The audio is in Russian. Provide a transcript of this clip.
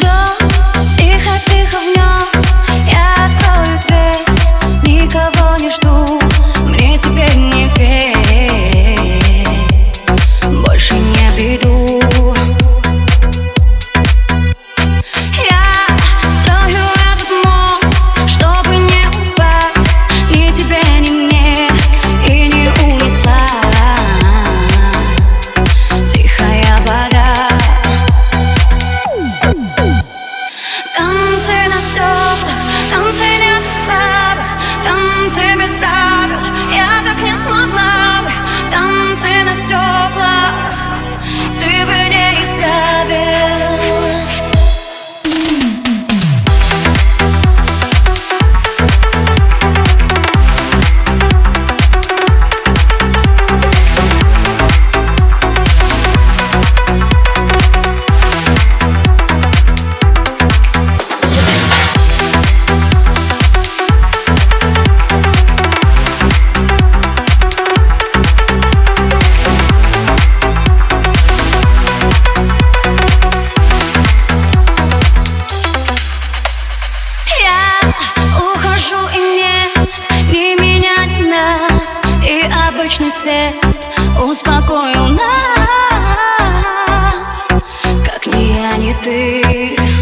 Go. не ты.